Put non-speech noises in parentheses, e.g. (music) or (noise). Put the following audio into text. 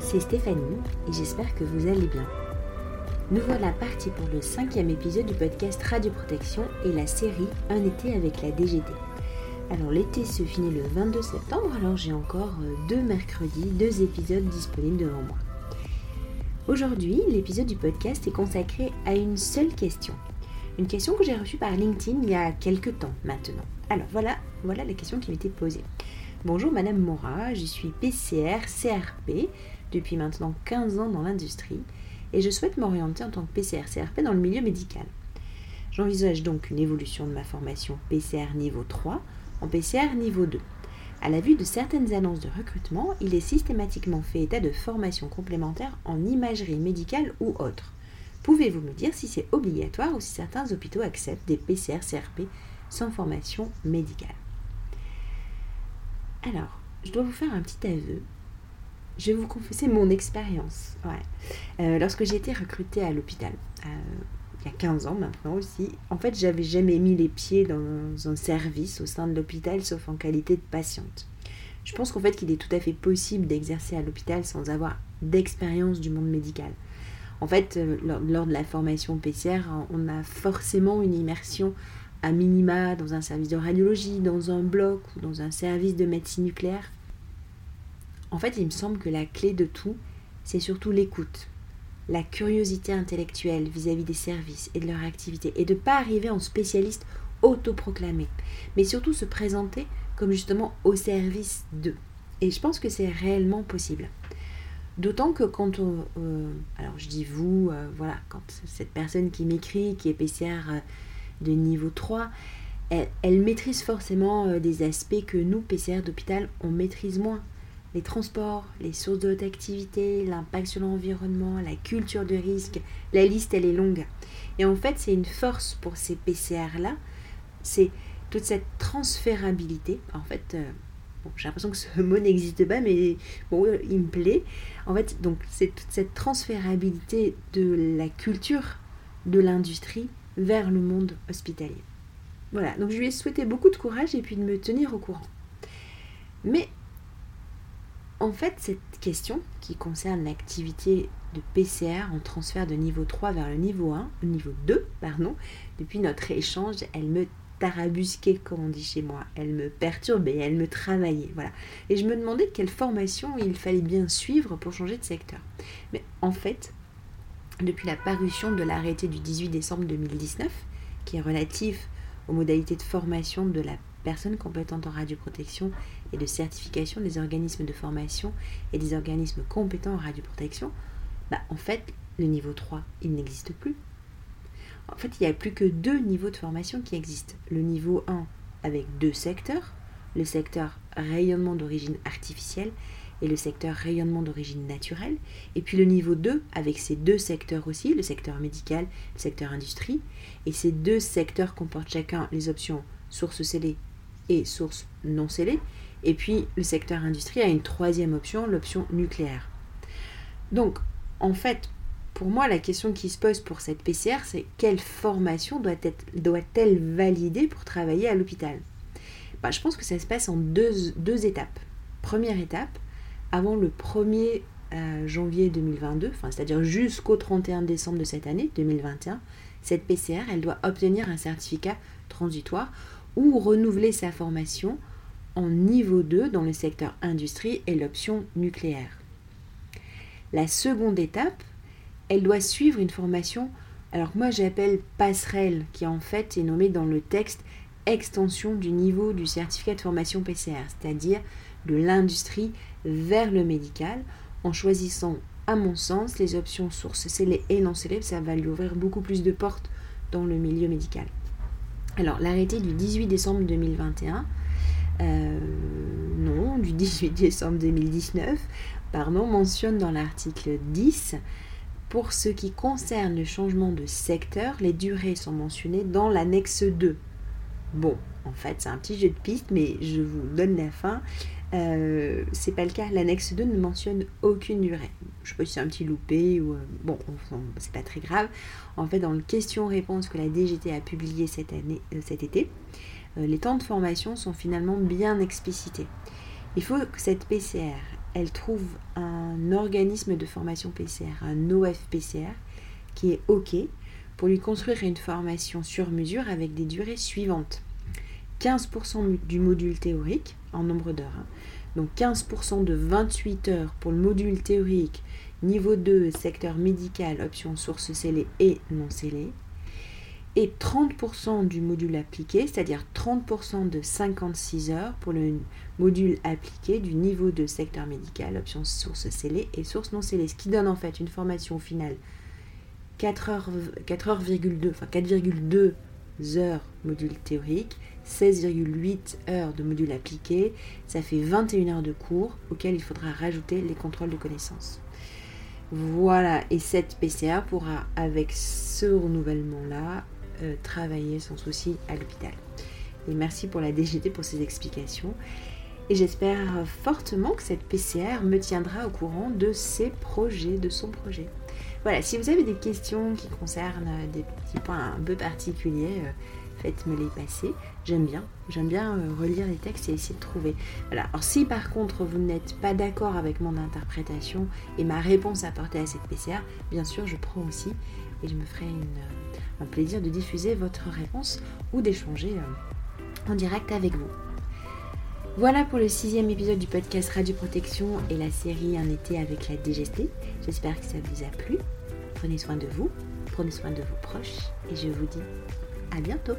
c'est Stéphanie et j'espère que vous allez bien. Nous voilà partis pour le cinquième épisode du podcast Radio Protection et la série Un été avec la DGT. Alors l'été se finit le 22 septembre, alors j'ai encore euh, deux mercredis, deux épisodes disponibles devant moi. Aujourd'hui, l'épisode du podcast est consacré à une seule question. Une question que j'ai reçue par LinkedIn il y a quelques temps maintenant. Alors voilà, voilà la question qui m'était posée. Bonjour Madame Mora, je suis PCR CRP depuis maintenant 15 ans dans l'industrie et je souhaite m'orienter en tant que PCR CRP dans le milieu médical. J'envisage donc une évolution de ma formation PCR niveau 3 en PCR niveau 2. À la vue de certaines annonces de recrutement, il est systématiquement fait état de formations complémentaires en imagerie médicale ou autre. Pouvez-vous me dire si c'est obligatoire ou si certains hôpitaux acceptent des PCR CRP sans formation médicale? Alors, je dois vous faire un petit aveu. Je vais vous confesser mon expérience. Ouais. Euh, lorsque j'ai été recrutée à l'hôpital, euh, il y a 15 ans maintenant aussi, en fait, j'avais jamais mis les pieds dans un service au sein de l'hôpital, sauf en qualité de patiente. Je pense qu'en fait, qu'il est tout à fait possible d'exercer à l'hôpital sans avoir d'expérience du monde médical. En fait, euh, lors, de la formation PCR, on a forcément une immersion à minima dans un service de radiologie, dans un bloc ou dans un service de médecine nucléaire. En fait, il me semble que la clé de tout, c'est surtout l'écoute, la curiosité intellectuelle vis-à-vis des services et de leur activité, et de ne pas arriver en spécialiste autoproclamé, mais surtout se présenter comme justement au service d'eux. Et je pense que c'est réellement possible. D'autant que quand on... Euh, alors je dis vous, euh, voilà, quand cette personne qui m'écrit, qui est PCR de niveau 3, elle, maîtrise forcément euh, des aspects que nous, PCR d'hôpital, on maîtrise moins. Les transports, les sources de haute activité, l'impact sur l'environnement, la culture de risque, la liste elle est longue. Et en fait, c'est une force pour ces PCR-là, c'est toute cette transférabilité. En fait, euh, j'ai l'impression que ce (laughs) mot n'existe pas, mais bon, il me plaît. En fait, donc c'est toute cette transférabilité de la culture de l'industrie vers le monde hospitalier. Voilà, donc je lui ai souhaité beaucoup de courage et puis de me tenir au courant. Mais en fait, cette question qui concerne l'activité de PCR en transfert de niveau 3 vers le niveau 1, le niveau 2, pardon, depuis notre échange, elle me tarabusquait, comme on dit chez moi. Elle me perturbait, elle me travaillait. Voilà. Et je me demandais quelle formation il fallait bien suivre pour changer de secteur. Mais en fait, depuis la parution de l'arrêté du 18 décembre 2019, qui est relatif aux modalités de formation de la personne compétente en radioprotection et de certification des organismes de formation et des organismes compétents en radioprotection, bah, en fait, le niveau 3, il n'existe plus. En fait, il n'y a plus que deux niveaux de formation qui existent. Le niveau 1 avec deux secteurs, le secteur rayonnement d'origine artificielle et le secteur rayonnement d'origine naturelle. Et puis le niveau 2, avec ces deux secteurs aussi, le secteur médical, le secteur industrie. Et ces deux secteurs comportent chacun les options source scellée et source non scellée. Et puis le secteur industrie a une troisième option, l'option nucléaire. Donc, en fait, pour moi, la question qui se pose pour cette PCR, c'est quelle formation doit-elle doit valider pour travailler à l'hôpital? Bah, Je pense que ça se passe en deux, deux étapes. Première étape, avant le 1er euh, janvier 2022, c'est-à-dire jusqu'au 31 décembre de cette année 2021, cette PCR, elle doit obtenir un certificat transitoire ou renouveler sa formation en niveau 2 dans le secteur industrie et l'option nucléaire. La seconde étape, elle doit suivre une formation, alors que moi j'appelle passerelle, qui en fait est nommée dans le texte extension du niveau du certificat de formation PCR, c'est-à-dire de l'industrie vers le médical en choisissant, à mon sens, les options sources scellées et non scellées. Ça va lui ouvrir beaucoup plus de portes dans le milieu médical. Alors, l'arrêté du 18 décembre 2021, euh, non, du 18 décembre 2019, pardon, mentionne dans l'article 10 pour ce qui concerne le changement de secteur, les durées sont mentionnées dans l'annexe 2. Bon, en fait, c'est un petit jeu de piste, mais je vous donne la fin. Euh, c'est pas le cas. L'annexe 2 ne mentionne aucune durée. Je sais pas si c'est un petit loupé ou. Euh, bon, c'est pas très grave. En fait, dans le question-réponse que la DGT a publié cette année, euh, cet été, les temps de formation sont finalement bien explicités. Il faut que cette PCR, elle trouve un organisme de formation PCR, un OFPCR, qui est OK pour lui construire une formation sur mesure avec des durées suivantes. 15% du module théorique en nombre d'heures. Hein. Donc 15% de 28 heures pour le module théorique, niveau 2, secteur médical, option source scellée et non scellée. Et 30% du module appliqué, c'est-à-dire 30% de 56 heures pour le module appliqué du niveau 2, secteur médical, option source scellée et source non scellée. Ce qui donne en fait une formation finale 4 heures, 4,2, enfin 4,2 heures module théorique, 16,8 heures de module appliqué, ça fait 21 heures de cours auxquelles il faudra rajouter les contrôles de connaissances. Voilà, et cette PCA pourra, avec ce renouvellement-là, euh, travailler sans souci à l'hôpital. Et merci pour la DGT pour ces explications. Et j'espère fortement que cette PCR me tiendra au courant de ses projets, de son projet. Voilà, si vous avez des questions qui concernent euh, des petits points un peu particuliers, euh, faites-me les passer. J'aime bien, j'aime bien euh, relire les textes et essayer de trouver. Voilà. Alors si par contre vous n'êtes pas d'accord avec mon interprétation et ma réponse apportée à cette PCR, bien sûr je prends aussi et je me ferai un plaisir de diffuser votre réponse ou d'échanger en direct avec vous. Voilà pour le sixième épisode du podcast Radio Protection et la série Un été avec la DGST. J'espère que ça vous a plu. Prenez soin de vous, prenez soin de vos proches et je vous dis à bientôt.